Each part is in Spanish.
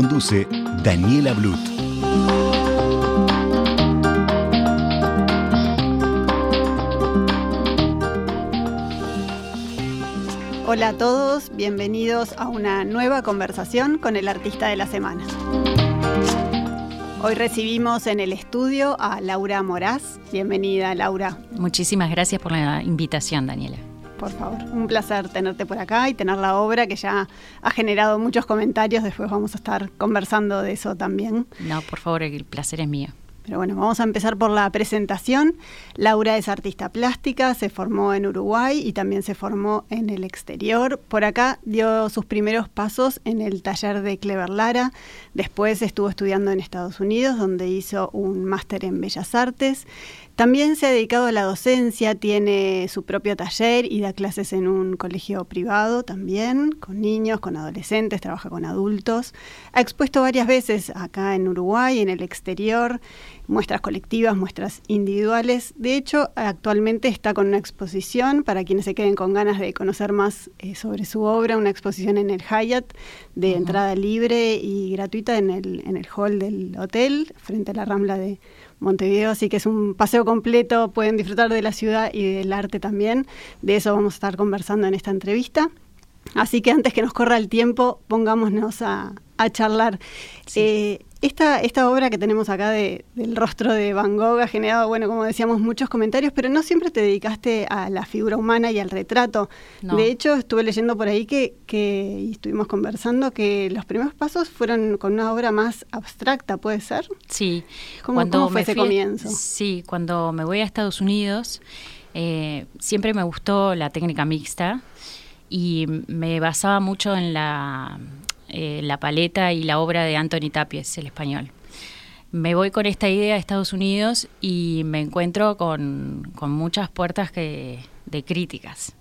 Conduce Daniela Blut. Hola a todos, bienvenidos a una nueva conversación con el artista de la semana. Hoy recibimos en el estudio a Laura Moraz. Bienvenida, Laura. Muchísimas gracias por la invitación, Daniela. Por favor, un placer tenerte por acá y tener la obra que ya ha generado muchos comentarios. Después vamos a estar conversando de eso también. No, por favor, el placer es mío. Pero bueno, vamos a empezar por la presentación. Laura es artista plástica, se formó en Uruguay y también se formó en el exterior. Por acá dio sus primeros pasos en el taller de Clever Lara. Después estuvo estudiando en Estados Unidos, donde hizo un máster en Bellas Artes. También se ha dedicado a la docencia, tiene su propio taller y da clases en un colegio privado también, con niños, con adolescentes, trabaja con adultos. Ha expuesto varias veces acá en Uruguay, en el exterior, muestras colectivas, muestras individuales. De hecho, actualmente está con una exposición para quienes se queden con ganas de conocer más eh, sobre su obra, una exposición en el Hyatt de entrada libre y gratuita en el, en el hall del hotel, frente a la Rambla de Montevideo, así que es un paseo completo, pueden disfrutar de la ciudad y del arte también. De eso vamos a estar conversando en esta entrevista. Así que antes que nos corra el tiempo, pongámonos a, a charlar. Sí. Eh, esta, esta obra que tenemos acá de, del rostro de Van Gogh ha generado, bueno, como decíamos, muchos comentarios, pero no siempre te dedicaste a la figura humana y al retrato. No. De hecho, estuve leyendo por ahí que, que, y estuvimos conversando, que los primeros pasos fueron con una obra más abstracta, ¿puede ser? Sí. ¿Cómo, cómo fue ese fui- comienzo? Sí, cuando me voy a Estados Unidos, eh, siempre me gustó la técnica mixta y me basaba mucho en la, eh, la paleta y la obra de Anthony Tapies, el español. Me voy con esta idea a Estados Unidos y me encuentro con, con muchas puertas que, de críticas.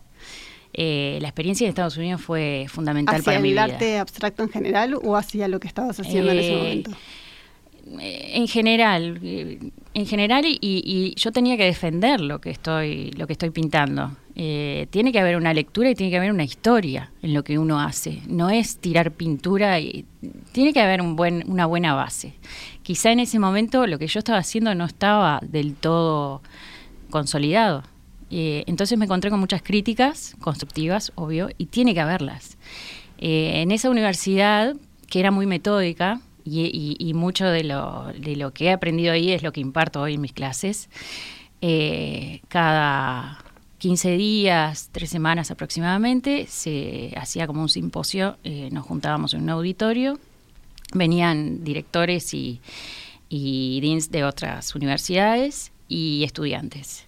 Eh, la experiencia en Estados Unidos fue fundamental ¿Hacia para mi el vida. arte abstracto en general o hacia lo que estabas haciendo en ese Eh, momento? En general eh, en general y, y yo tenía que defender lo que estoy lo que estoy pintando. Eh, tiene que haber una lectura y tiene que haber una historia en lo que uno hace. No es tirar pintura y tiene que haber un buen una buena base. Quizá en ese momento lo que yo estaba haciendo no estaba del todo consolidado. Eh, entonces me encontré con muchas críticas constructivas obvio y tiene que haberlas. Eh, en esa universidad que era muy metódica y, mucho de lo, de lo que he aprendido ahí es lo que imparto hoy en mis clases. Eh, cada 15 días, tres semanas aproximadamente, se hacía como un simposio, eh, nos juntábamos en un auditorio, venían directores y, de otras universidades y estudiantes.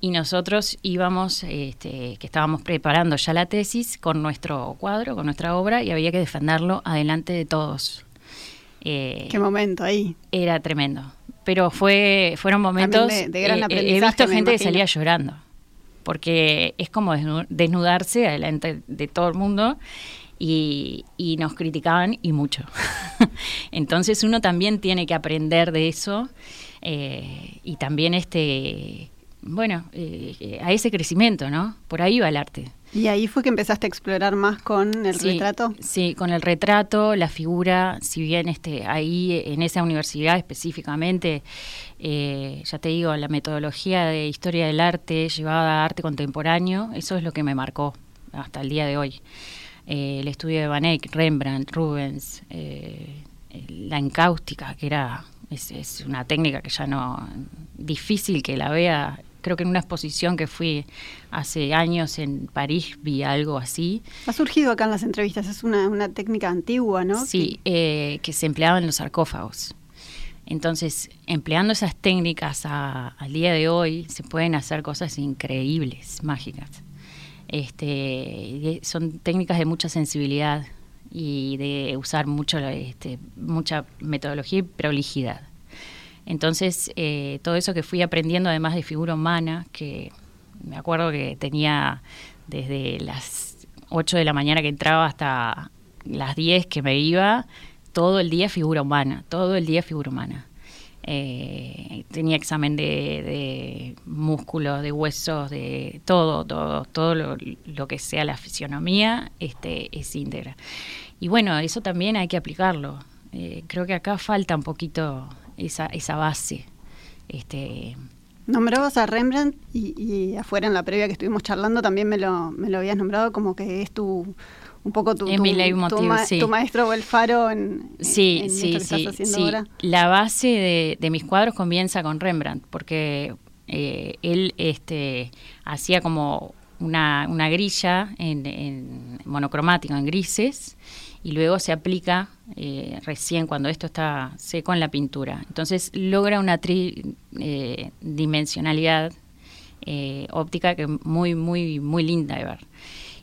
Y nosotros íbamos, este, que estábamos preparando ya la tesis con nuestro cuadro, con nuestra obra, y había que defenderlo adelante de todos. Eh, ¿Qué momento ahí? era tremendo. Pero fue, fueron momentos. de- de gran eh, he aprendizaje, visto me gente que salía llorando. Porque es como desnu- desnudarse adelante de todo el mundo y, y nos criticaban y mucho. Entonces uno también tiene que aprender de eso eh, y también este. Bueno, eh, a ese crecimiento, ¿no? Por ahí va el arte. Y ahí fue que empezaste a explorar más con el Sí, retrato. Sí, con el retrato, la figura, si bien este, ahí en esa universidad específicamente, eh, ya te digo, la metodología de historia del arte llevada a arte contemporáneo, eso es lo que me marcó hasta el día de hoy. Eh, el estudio de Van Eyck, Rembrandt, Rubens, eh, la encáustica, que era es, es una técnica que ya no, difícil que la vea creo que en una exposición que fui hace años en París vi algo así. Ha surgido acá en las entrevistas, es una, una técnica antigua, ¿no? Sí, eh, que se empleaba en los sarcófagos. Entonces, empleando esas técnicas al día de hoy, se pueden hacer cosas increíbles, mágicas. Este, son técnicas de mucha sensibilidad y de usar mucho, este, mucha metodología y prolijidad. Entonces, eh, todo eso que fui aprendiendo, además de figura humana, que me acuerdo que tenía desde las 8 de la mañana que entraba hasta las 10 que me iba, todo el día figura humana, todo el día figura humana. Eh, tenía examen de, músculos, de huesos, de todo, todo, todo lo, que sea la fisionomía, este, es íntegra. Y bueno, eso también hay que aplicarlo. Eh, creo que acá falta un poquito esa, esa base. Este, Nombrabas a Rembrandt y, afuera en la previa que estuvimos charlando también me lo, me lo habías nombrado como que es tu un poco tu, tu, maestro o el faro en, sí, sí, sí, sí. La base de, mis cuadros comienza con Rembrandt, porque eh, él este, hacía como una, una grilla en, en, monocromático, en grises, y luego se aplica eh, recién cuando esto está seco en la pintura. Entonces logra una tridimensionalidad eh, óptica que muy, muy, muy linda de ver.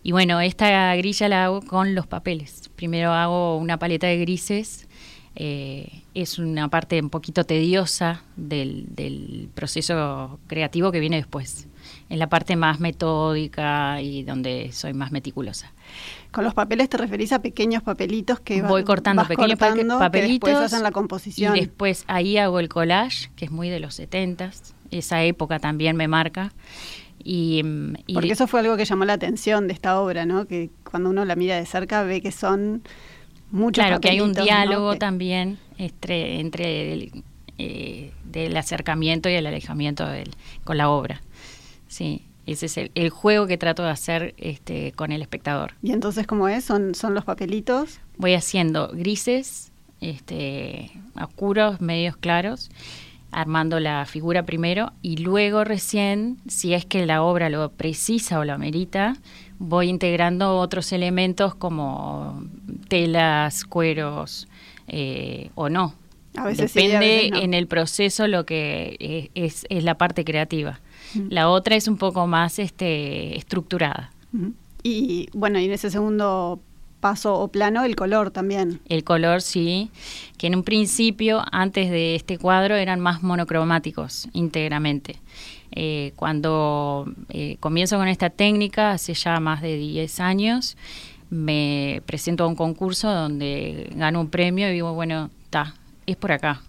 Y bueno, esta grilla la hago con los papeles. Primero hago una paleta de grises. Eh, es una parte un poquito tediosa del, proceso creativo que viene después. Es la parte más metódica y donde soy más meticulosa. Con los papeles te referís a pequeños papelitos que voy cortando pequeños papelitos que después hacen la composición. Y después ahí hago el collage, que es muy de los 70 Esa época también me marca. Y, Porque eso fue algo que llamó la atención de esta obra, ¿no? Que cuando uno la mira de cerca ve que son muchos Claro, que hay un diálogo también entre, entre el, eh, del acercamiento y el alejamiento del, con la obra. Sí, ese es el, juego que trato de hacer este, con el espectador. ¿Y entonces cómo es? ¿Son, son los papelitos? Voy haciendo grises, este, oscuros, medios claros armando la figura primero y luego recién, si es que la obra lo precisa o lo amerita, voy integrando otros elementos como telas, cueros eh, o no. A veces Depende en el proceso lo que es, es, la parte creativa. La otra es un poco más este, estructurada. Y bueno, y en ese segundo paso o plano el color también. El color, sí, que en un principio, antes de este cuadro, eran más monocromáticos íntegramente. Eh, cuando eh, comienzo con esta técnica, hace ya más de 10 años, me presento a un concurso donde gano un premio y digo, bueno, está, es por acá.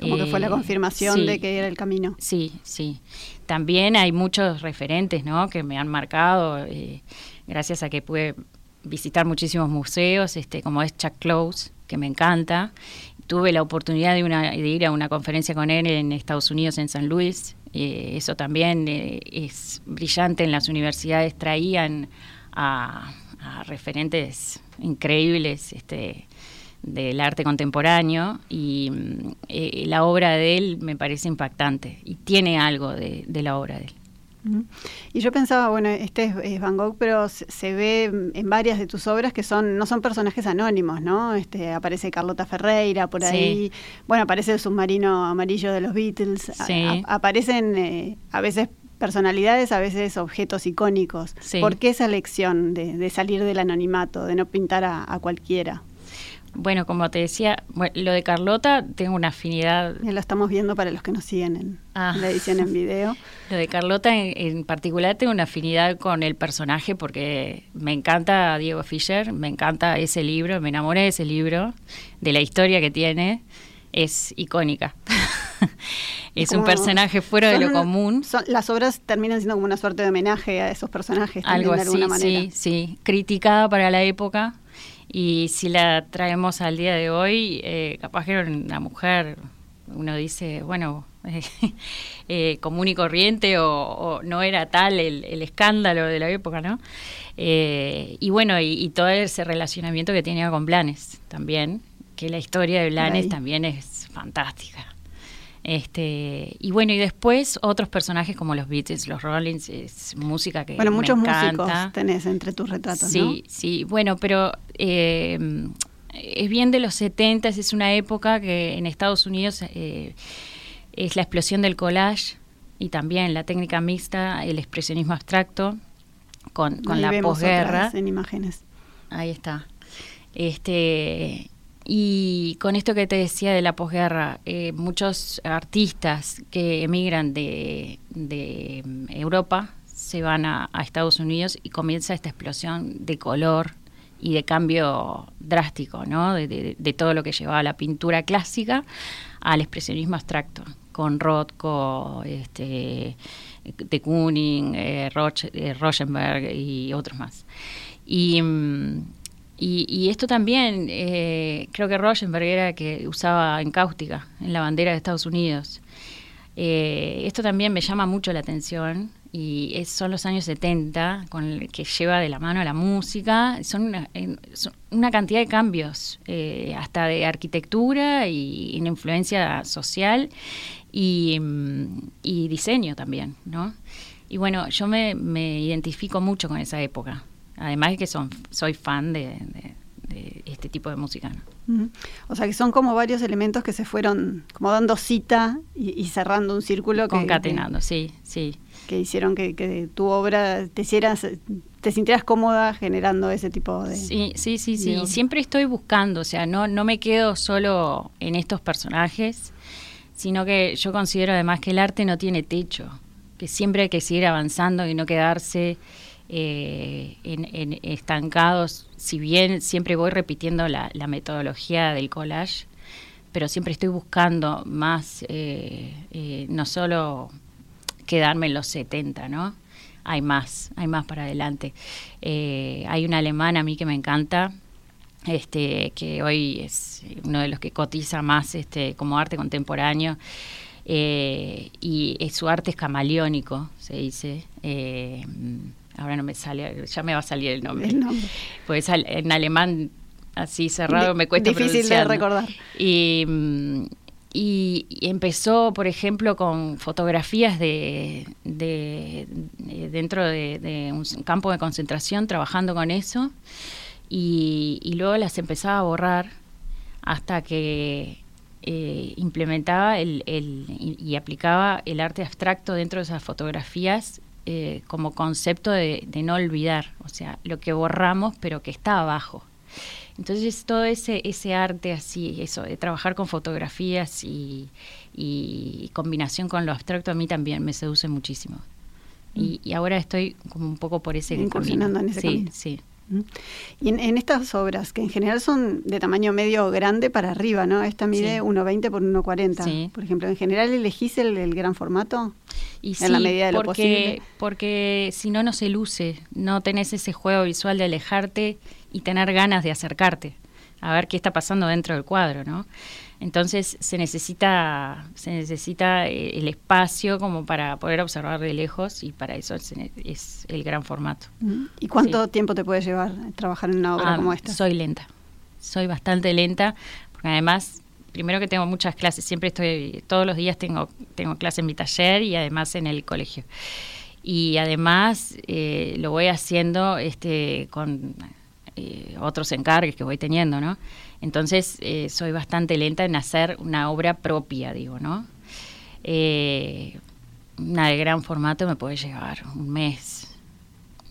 Como que fue la eh, confirmación de que era el camino. Sí, sí. También hay muchos referentes, ¿no? Que me han marcado, gracias a que pude visitar muchísimos museos, este, como es Chuck Close, que me encanta. Tuve la oportunidad de, una, de ir a una conferencia con él en Estados Unidos, en San Luis. Eh, eso también eh, es brillante. En las universidades traían a, referentes increíbles este, del arte contemporáneo y eh, la obra de él me parece impactante y tiene algo de la obra de él. Y yo pensaba, bueno, este es, Van Gogh, pero se, ve en varias de tus obras que son no son personajes anónimos, ¿no? Este aparece Carlota Ferreira por ahí, bueno, aparece el submarino amarillo de los Beatles, aparecen eh, a veces personalidades, a veces objetos icónicos. ¿Por qué esa elección de, salir del anonimato, de no pintar a cualquiera? Bueno, como te decía, lo de Carlota tengo una afinidad. Lo estamos viendo para los que nos siguen en ah. la edición en video. Lo de Carlota en, particular tengo una afinidad con el personaje porque me encanta Diego Fischer, me encanta ese libro, me enamoré de ese libro, de la historia que tiene, es icónica. es un personaje fuera de lo común. las obras terminan siendo como una suerte de homenaje a esos personajes. Algo de alguna manera. sí, sí. Criticada para la época y si la traemos al día de hoy, eh, capaz que era una mujer, uno dice, bueno, eh, común y corriente o, no era tal el, escándalo de la época, ¿no? Eh, y bueno, y, todo ese relacionamiento que tenía con Blanes también, que la historia de Blanes también es fantástica. Este, y bueno, y después otros personajes como los Beatles, los Rollins, es música que Bueno, muchos músicos tenés entre tus retratos, Sí, sí, bueno, pero eh, es bien de los 70, es una época que en Estados Unidos eh, es la explosión del collage y también la técnica mixta, el expresionismo abstracto con, con la posguerra. En imágenes. Ahí está. Este, y con esto que te decía de la posguerra, eh, muchos artistas que emigran de, de Europa se van a, Estados Unidos y comienza esta explosión de color y de cambio drástico, ¿no? De, todo lo que llevaba la pintura clásica al expresionismo abstracto, con Rothko, este, de Kooning, eh, eh y otros más. Y, mm, y, esto también, eh, creo que Rochenberg era que usaba encáustica en la bandera de Estados Unidos. Eh, esto también me llama mucho la atención y son los años 70 con el que lleva de la mano la música. Son una, cantidad de cambios, eh, hasta de arquitectura y, en influencia social y, diseño también, ¿no? Y bueno, yo me identifico mucho con esa época. Además de que son, soy fan de, este tipo de música. O sea que son como varios elementos que se fueron como dando cita y, cerrando un círculo. Concatenando, sí, sí. Que hicieron que, tu obra te hicieras, te sintieras cómoda generando ese tipo de... Sí, sí, sí, sí. Siempre estoy buscando, o sea, no, no me quedo solo en estos personajes, sino que yo considero además que el arte no tiene techo, que siempre hay que seguir avanzando y no quedarse eh, estancados, si bien siempre voy repitiendo la, metodología del collage, pero siempre estoy buscando más, eh, eh, no solo quedarme en los 70, ¿no? Hay más, hay más para adelante. hay un alemán a mí que me encanta, este, que hoy es uno de los que cotiza más este, como arte contemporáneo. y su arte es camaleónico, se dice ahora no me sale, ya me va a salir el nombre. Pues en alemán así cerrado me cuesta Difícil de recordar. Y, y, empezó, por ejemplo, con fotografías de, dentro de, un campo de concentración, trabajando con eso, y, luego las empezaba a borrar hasta que eh, implementaba el, y aplicaba el arte abstracto dentro de esas fotografías eh, como concepto de, no olvidar, o sea, lo que borramos pero que está abajo. Entonces todo ese, ese arte así, eso, de trabajar con fotografías y, combinación con lo abstracto a mí también me seduce muchísimo. Y, mm. ahora estoy como un poco por ese camino. en ese sí, Sí, y en, estas obras, que en general son de tamaño medio grande para arriba, ¿no? Esta mide 1,20 por 1,40. Por ejemplo, ¿en general elegís el, gran formato? Y en la medida de lo posible. Porque si no, no se luce. No tenés ese juego visual de alejarte y tener ganas de acercarte a ver qué está pasando dentro del cuadro, ¿no? Entonces se necesita, se necesita eh, el espacio como para poder observar de lejos y para eso es, el gran formato. ¿Y cuánto tiempo te puede llevar trabajar en una obra ah, como esta? Soy lenta, soy bastante lenta, porque además, primero que tengo muchas clases, siempre estoy, todos los días tengo, tengo clase en mi taller y además en el colegio. Y además eh, lo voy haciendo este, con eh, otros encargues que voy teniendo, ¿no? Entonces eh, soy bastante lenta en hacer una obra propia, digo, ¿no? Eh, una de gran formato me puede llevar un mes.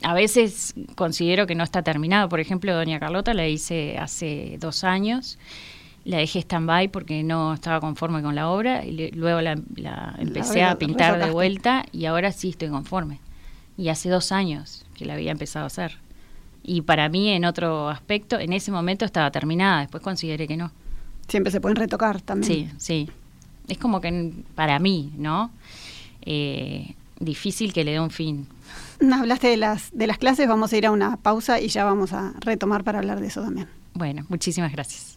A veces considero que no está terminado. Por ejemplo, Doña Carlota la hice hace dos años. La dejé stand-by porque no estaba conforme con la obra y luego la, empecé a pintar de vuelta y ahora sí estoy conforme. Y hace dos años que la había empezado a hacer y para mí en otro aspecto, en ese momento estaba terminada, después consideré que no. Siempre se pueden retocar también. Sí, sí. Es como que para mí, ¿no? Eh, difícil que le dé un fin. Hablaste de las, de las clases, vamos a ir a una pausa y ya vamos a retomar para hablar de eso también. Bueno, muchísimas gracias.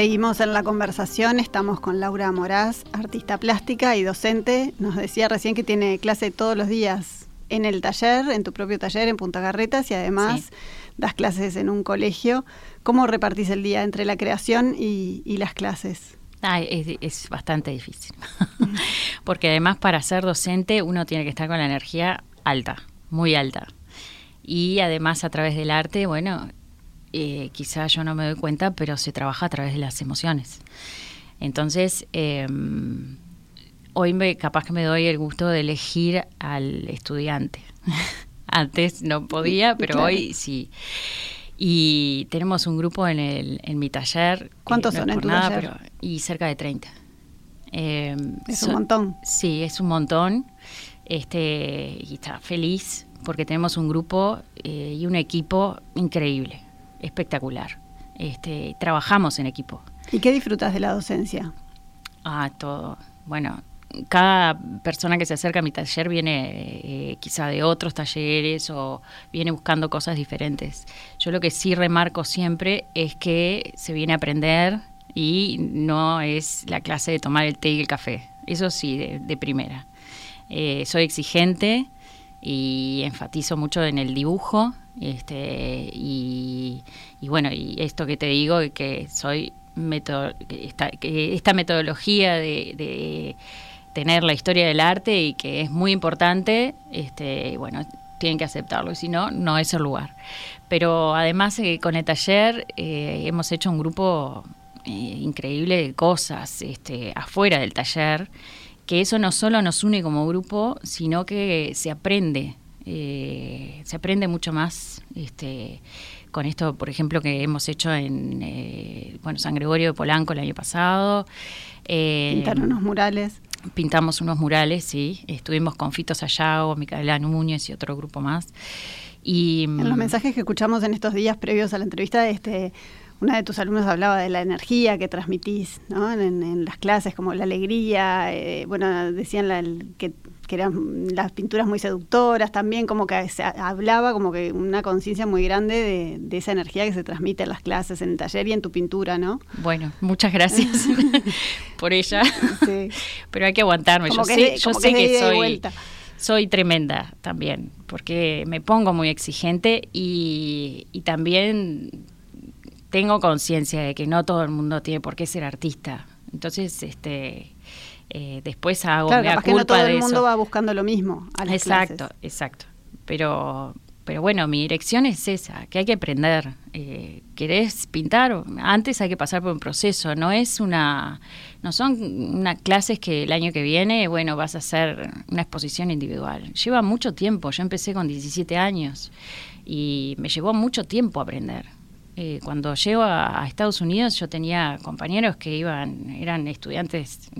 Seguimos en la conversación, estamos con Laura Moraz, artista plástica y docente. Nos decía recién que tiene clase todos los días en el taller, en tu propio taller en Punta Garretas y además das clases en un colegio. ¿Cómo repartís el día entre la creación y, las clases? es, bastante difícil, porque además para ser docente uno tiene que estar con la energía alta, muy alta. Y además a través del arte, bueno, eh, quizá yo no me doy cuenta, pero se trabaja a través de las emociones. Entonces, em, hoy me, capaz que me doy el gusto de elegir al estudiante. Antes no podía, pero hoy sí. Y tenemos un grupo en, el, en mi taller. ¿Cuántos son en tu taller? y cerca de 30. Em, es un montón. Sí, es un montón. Este, y está feliz porque tenemos un grupo eh, y un equipo increíble espectacular. Este, trabajamos en equipo. ¿Y qué disfrutas de la docencia? Ah, todo. Bueno, cada persona que se acerca a mi taller viene eh, quizá de otros talleres o viene buscando cosas diferentes. Yo lo que sí remarco siempre es que se viene a aprender y no es la clase de tomar el té y el café. Eso sí, de, primera. Eh, soy exigente y enfatizo mucho en el dibujo este, y, bueno, y esto que te digo, que soy esta, esta metodología de, tener la historia del arte y que es muy importante, este, bueno, tienen que aceptarlo, y si no, no es el lugar. Pero además eh, con el taller eh, hemos hecho un grupo eh, increíble de cosas este, afuera del taller, que eso no solo nos une como grupo, sino que se aprende eh, se aprende mucho más este, con esto, por ejemplo, que hemos hecho en eh, bueno, San Gregorio de Polanco el año pasado. Eh, Pintaron unos murales. Pintamos unos murales, sí. Estuvimos con Fito Sayago, Micaela Núñez y otro grupo más. Y, en los mm, mensajes que escuchamos en estos días previos a la entrevista, este, una de tus alumnos hablaba de la energía que transmitís ¿no? en, las clases, como la alegría. Eh, bueno, decían la, que que eran las pinturas muy seductoras también, como que se hablaba como que una conciencia muy grande de, esa energía que se transmite en las clases, en el taller y en tu pintura, ¿no? Bueno, muchas gracias por ella, pero hay que aguantarme, yo sé, yo sé que, soy, soy tremenda también, porque me pongo muy exigente y, y también tengo conciencia de que no todo el mundo tiene por qué ser artista. Entonces, este eh, después hago claro, capaz que no todo el mundo va buscando lo mismo a las exacto exacto. Pero pero bueno mi dirección es esa que hay que aprender. Eh, querés pintar antes hay que pasar por un proceso no es una no son unas clases que el año que viene bueno vas a hacer una exposición individual. Lleva mucho tiempo yo empecé con 17 años y me llevó mucho tiempo aprender eh, cuando llego a, Estados Unidos yo tenía compañeros que iban, eran estudiantes,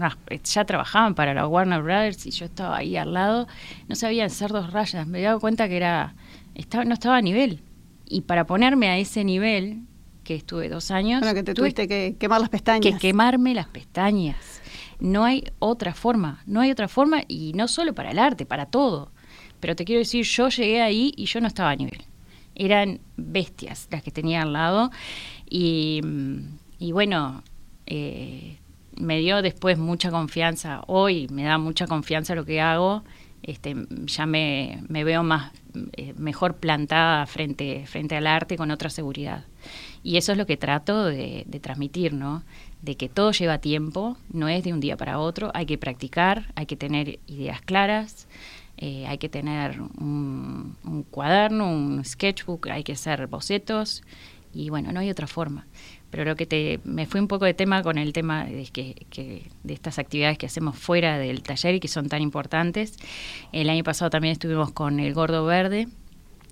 ya trabajaban para la Warner Brothers y yo estaba ahí al lado, no sabía hacer dos rayas, me daba cuenta que era, estaba, no estaba a nivel. Y para ponerme a ese nivel, que estuve dos años... Bueno, que te tuviste que quemar las pestañas. Que quemarme las pestañas. No hay otra forma, no hay otra forma y no solo para el arte, para todo. Pero te quiero decir, yo llegué ahí y yo no estaba a nivel eran bestias las que tenía al lado. Y, bueno, eh, me dio después mucha confianza. Hoy me da mucha confianza lo que hago este, ya me, veo más eh, mejor plantada frente, frente al arte con otra seguridad. Y eso es lo que trato de, transmitir, ¿no? De que todo lleva tiempo, no es de un día para otro, hay que practicar, hay que tener ideas claras, eh, hay que tener un, cuaderno, un sketchbook, hay que hacer bocetos y bueno, no hay otra forma pero lo que te, me fui un poco de tema con el tema de, que, de estas actividades que hacemos fuera del taller y que son tan importantes. El año pasado también estuvimos con el Gordo Verde,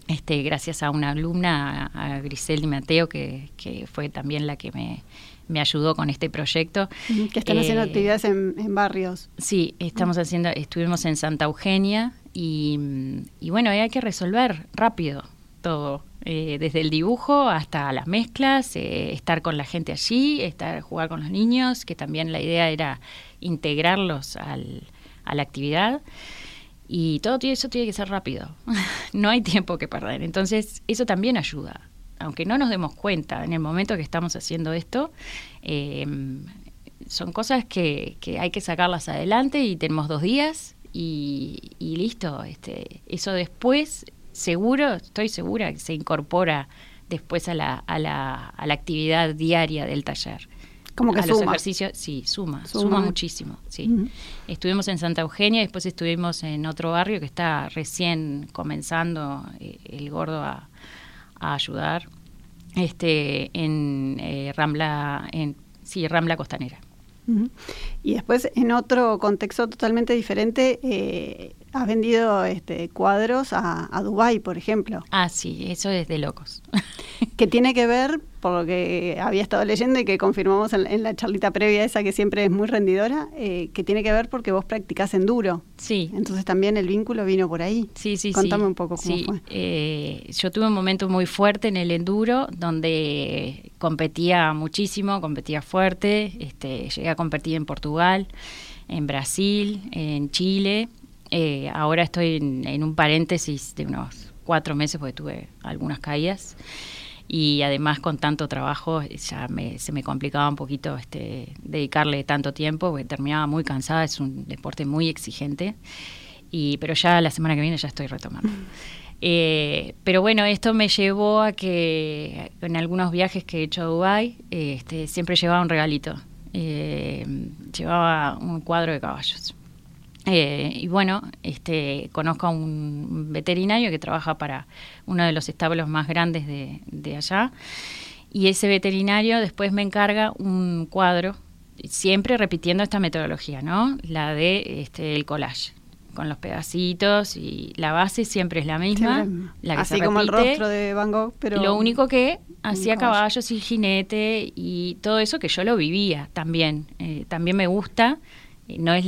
este, gracias a una alumna, a, Grisel Di Mateo, que fue también la que me, me ayudó con este proyecto. Que están haciendo eh, actividades en, barrios. Sí, estamos haciendo, estuvimos en Santa Eugenia y, y bueno, hay que resolver rápido todo. Eh, desde el dibujo hasta las mezclas, eh, estar con la gente allí, estar jugar con los niños, que también la idea era integrarlos al, a la actividad. Y todo eso tiene que ser rápido, no hay tiempo que perder. Entonces, eso también ayuda. Aunque no nos demos cuenta en el momento que estamos haciendo esto, em, son cosas que, que, hay que sacarlas adelante y tenemos dos días y, y listo. Este, eso después seguro, estoy segura que se incorpora después a la, a la, a la actividad diaria del taller. Como que a suma. los ejercicios, sí, suma, suma, muchísimo, sí. Estuvimos en Santa Eugenia, después estuvimos en otro barrio que está recién comenzando eh, el gordo a, ayudar, este, en eh, Rambla, en, sí, Rambla Costanera. Y después, en otro contexto totalmente diferente, eh, has vendido este, cuadros a, a Dubái, por ejemplo. Ah, sí, eso es de locos. que tiene que ver, por lo que había estado leyendo y que confirmamos en, la charlita previa esa que siempre es muy rendidora, eh, que tiene que ver porque vos practicás enduro. Sí. Entonces también el vínculo vino por ahí. Sí, sí, Contame un poco cómo fue. Eh, yo tuve un momento muy fuerte en el enduro donde competía muchísimo, competía fuerte, este, llegué a competir en Portugal, en Brasil, en Chile eh, ahora estoy en, un paréntesis de unos cuatro meses porque tuve algunas caídas y además con tanto trabajo ya se me complicaba un poquito este, dedicarle tanto tiempo porque terminaba muy cansada, es un deporte muy exigente, y, pero ya la semana que viene ya estoy retomando. Eh, pero bueno, esto me llevó a que en algunos viajes que he hecho a Dubái este, siempre llevaba un regalito. Eh, llevaba un cuadro de caballos. Eh, y bueno, este, conozco a un veterinario que trabaja para uno de los establos más grandes de, allá. Y ese veterinario después me encarga un cuadro, siempre repitiendo esta metodología, ¿no? La de este, el collage con los pedacitos y la base siempre es la misma. La que Así como el rostro de Van Gogh, pero... Lo único que hacía caballos y jinete y todo eso que yo lo vivía también. Eh, también me gusta no es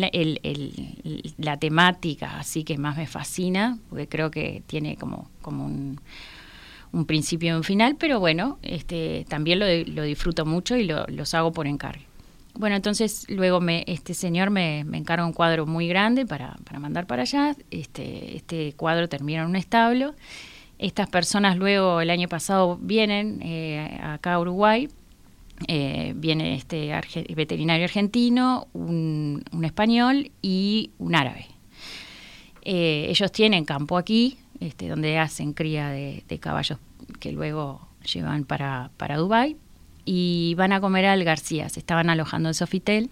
la, temática así que más me fascina, porque creo que tiene como, como un, principio y un final, pero bueno, este, también lo, lo disfruto mucho y lo, los hago por encargo. Bueno, entonces luego me, este señor me, me encarga un cuadro muy grande para, para mandar para allá. Este, este cuadro termina en un establo. Estas personas luego el año pasado vienen eh, acá a Uruguay eh, viene este veterinario argentino, un, español y un árabe. Eh, ellos tienen campo aquí, este, donde hacen cría de, caballos que luego llevan para, para Dubái y van a comer al García. Se estaban alojando en Sofitel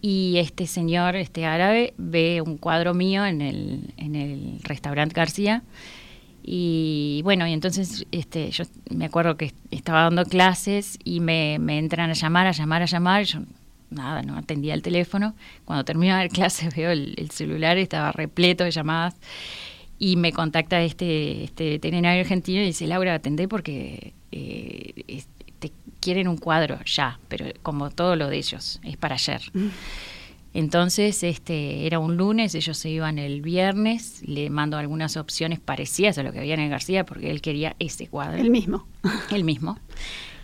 y este señor, este árabe, ve un cuadro mío en el, en el restaurante García y bueno, y entonces este, yo me acuerdo que estaba dando clases y me, me entran a llamar, a llamar, a llamar. yo nada, no atendía el teléfono. Cuando termino de clases veo el, celular, estaba repleto de llamadas. Y me contacta este, este veterinario argentino y dice, Laura, atendé porque eh, te quieren un cuadro ya, pero como todo lo de ellos, es para ayer. Entonces, este, era un lunes, ellos se iban el viernes, le mando algunas opciones parecidas a lo que había en el García, porque él quería ese cuadro. El mismo. El mismo.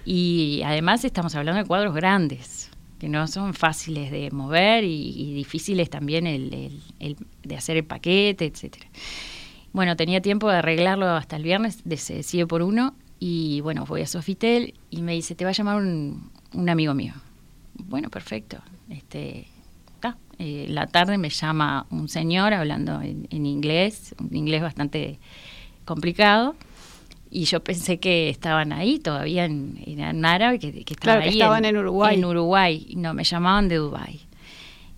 Y además estamos hablando de cuadros grandes, que no son fáciles de mover y, difíciles también el, de hacer el paquete, etcétera. Bueno, tenía tiempo de arreglarlo hasta el viernes, se decide por uno, y bueno, voy a Sofitel y me dice, te va a llamar un, un amigo mío. Bueno, perfecto. Este, eh, la tarde me llama un señor hablando en, inglés, un inglés bastante complicado, y yo pensé que estaban ahí todavía en, en árabe, que, que, claro, que estaban en, Uruguay. En Uruguay, no, me llamaban de Dubái.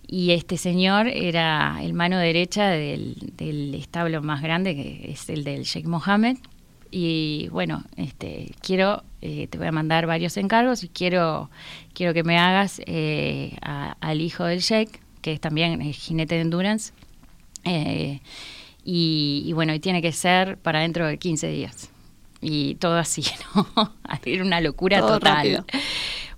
Y este señor era el mano derecha del, del establo más grande, que es el del Sheikh Mohammed, y bueno, este, quiero, eh, te voy a mandar varios encargos y quiero, quiero que me hagas eh, al hijo del Sheikh, que es también jinete de endurance, eh, y, bueno, y tiene que ser para dentro de 15 días. Y todo así, ¿no? Era una locura total.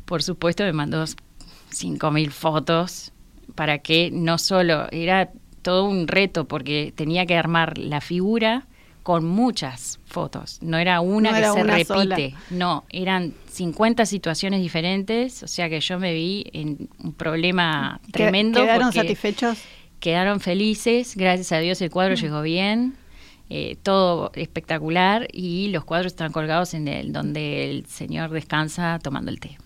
Por supuesto, me mandó 5.000 fotos para que no solo, era todo un reto porque tenía que armar la figura, con muchas fotos. No era una que se repite, no, eran 50 situaciones diferentes, o sea que yo me vi en un problema tremendo. ¿Quedaron satisfechos? Quedaron felices, gracias a Dios el cuadro mm. llegó bien. Eh, todo espectacular y los cuadros están colgados en el donde el señor descansa tomando el té.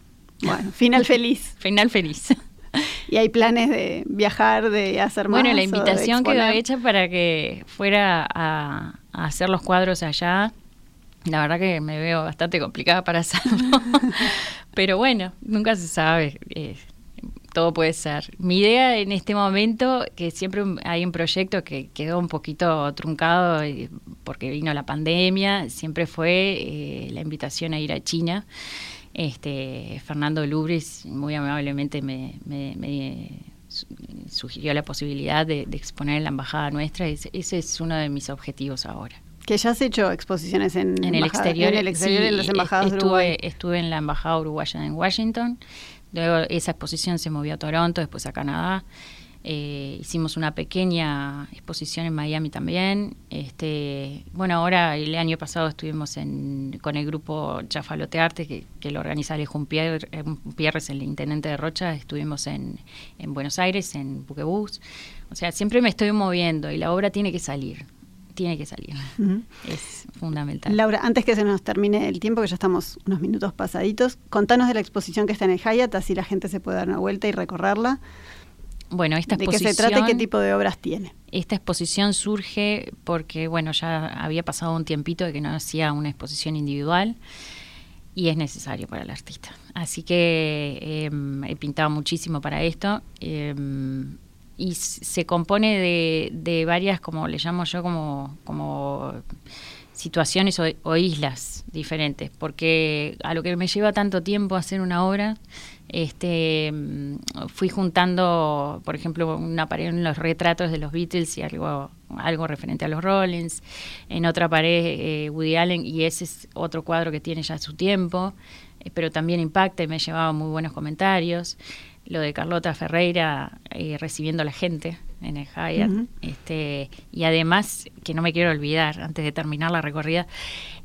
Bueno, final feliz. final feliz. ¿Y hay planes de viajar, de hacer más? Bueno, la invitación quedó hecha para que fuera a, hacer los cuadros allá. La verdad que me veo bastante complicada para hacerlo. Pero bueno, nunca se sabe. Eh, todo puede ser. Mi idea en este momento, que siempre hay un proyecto que quedó un poquito truncado eh, porque vino la pandemia, siempre fue eh, la invitación a ir a China. Este, Fernando Lubris muy amablemente me, sugirió la posibilidad de, exponer en la embajada nuestra. Ese, ese es uno de mis objetivos ahora. Que ya has hecho exposiciones en, el exterior. En el exterior, en las embajadas estuve, Estuve en la embajada uruguaya en Washington. Luego esa exposición se movió a Toronto, después a Canadá. Eh, hicimos una pequeña exposición en Miami también. Este, bueno, ahora el año pasado estuvimos con el grupo Chafalote Arte, que, lo organiza Alejo Pierres, el intendente de Rocha. Estuvimos en, Buenos Aires, en Buquebús. O sea, siempre me estoy moviendo y la obra tiene que salir. Tiene que salir. Es fundamental. Laura, antes que se nos termine el tiempo, que ya estamos unos minutos pasaditos, contanos de la exposición que está en el Hyatt, así la gente se puede dar una vuelta y recorrerla. Bueno, esta ¿De qué se trata y qué tipo de obras tiene? Esta exposición surge porque, bueno, ya había pasado un tiempito de que no hacía una exposición individual y es necesario para el artista. Así que em, he pintado muchísimo para esto em, y se compone de, de, varias, como le llamo yo, como, como situaciones o, o, islas diferentes, porque a lo que me lleva tanto tiempo hacer una obra este, mm, fui juntando, por ejemplo, una pared en los retratos de los Beatles y algo, algo referente a los Rollins, en otra pared eh, Woody Allen y ese es otro cuadro que tiene ya su tiempo, eh, pero también impacta y me ha llevado muy buenos comentarios. Lo de Carlota Ferreira eh, recibiendo a la gente en el Hyatt. este, y además, que no me quiero olvidar, antes de terminar la recorrida,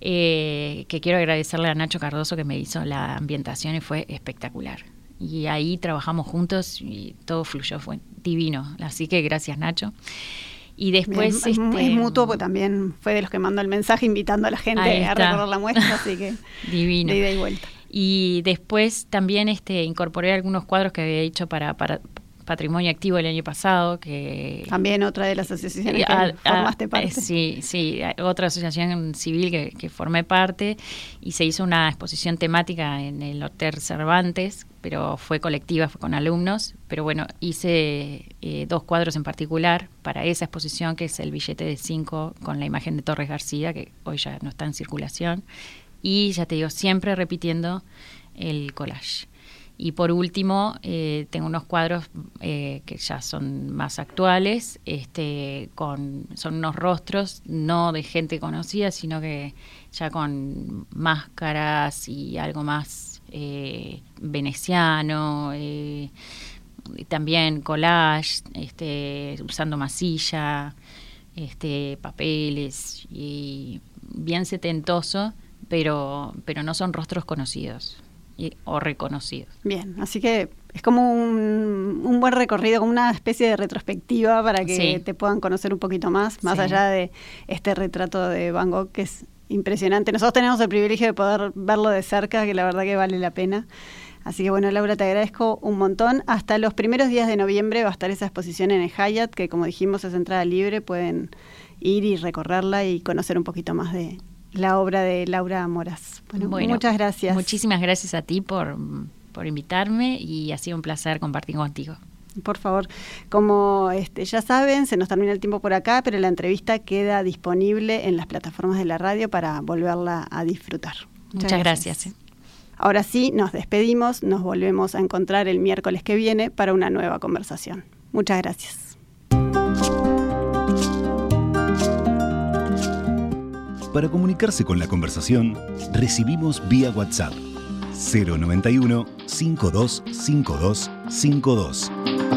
que quiero agradecerle a Nacho Cardoso que me hizo la ambientación y fue espectacular y ahí trabajamos juntos y todo fluyó, fue divino. Así que gracias Nacho. Y después... es, este, mutuo, porque también fue de los que mandó el mensaje invitando a la gente a recorrer la muestra, así que divino. de ida y vuelta. Y después también este, incorporé algunos cuadros que había hecho para, para Patrimonio Activo el año pasado, que... También otra de las asociaciones que formaste parte. sí, sí, otra asociación civil que, que, formé parte y se hizo una exposición temática en el Hotel Cervantes, pero fue colectiva, fue con alumnos, pero bueno, hice eh, dos cuadros en particular para esa exposición, que es el billete de cinco con la imagen de Torres García, que hoy ya no está en circulación, y ya te digo, siempre repitiendo el collage. Y por último, eh, tengo unos cuadros eh, que ya son más actuales, este, con, son unos rostros no de gente conocida, sino que ya con máscaras y algo más eh, veneciano, también collage, este, usando masilla, este, papeles, y bien setentoso, pero, pero no son rostros conocidos o reconocidos. Bien, así que es como un, buen recorrido, como una especie de retrospectiva para que te puedan conocer un poquito más, más allá de este retrato de Van Gogh que es impresionante. Nosotros tenemos el privilegio de poder verlo de cerca, que la verdad que vale la pena. Así que bueno, Laura, te agradezco un montón. Hasta los primeros días de noviembre va a estar esa exposición en el Hyatt, que como dijimos es entrada libre, pueden ir y recorrerla y conocer un poquito más de la obra de Laura Moras. Bueno, muchas gracias. Muchísimas gracias a ti por, por invitarme y ha sido un placer compartir contigo. Por favor, como este, ya saben, se nos termina el tiempo por acá, pero la entrevista queda disponible en las plataformas de la radio para volverla a disfrutar. Muchas, gracias. Ahora sí, nos despedimos, nos volvemos a encontrar el miércoles que viene para una nueva conversación. Muchas gracias. Para comunicarse con la conversación, recibimos vía WhatsApp 091 525252.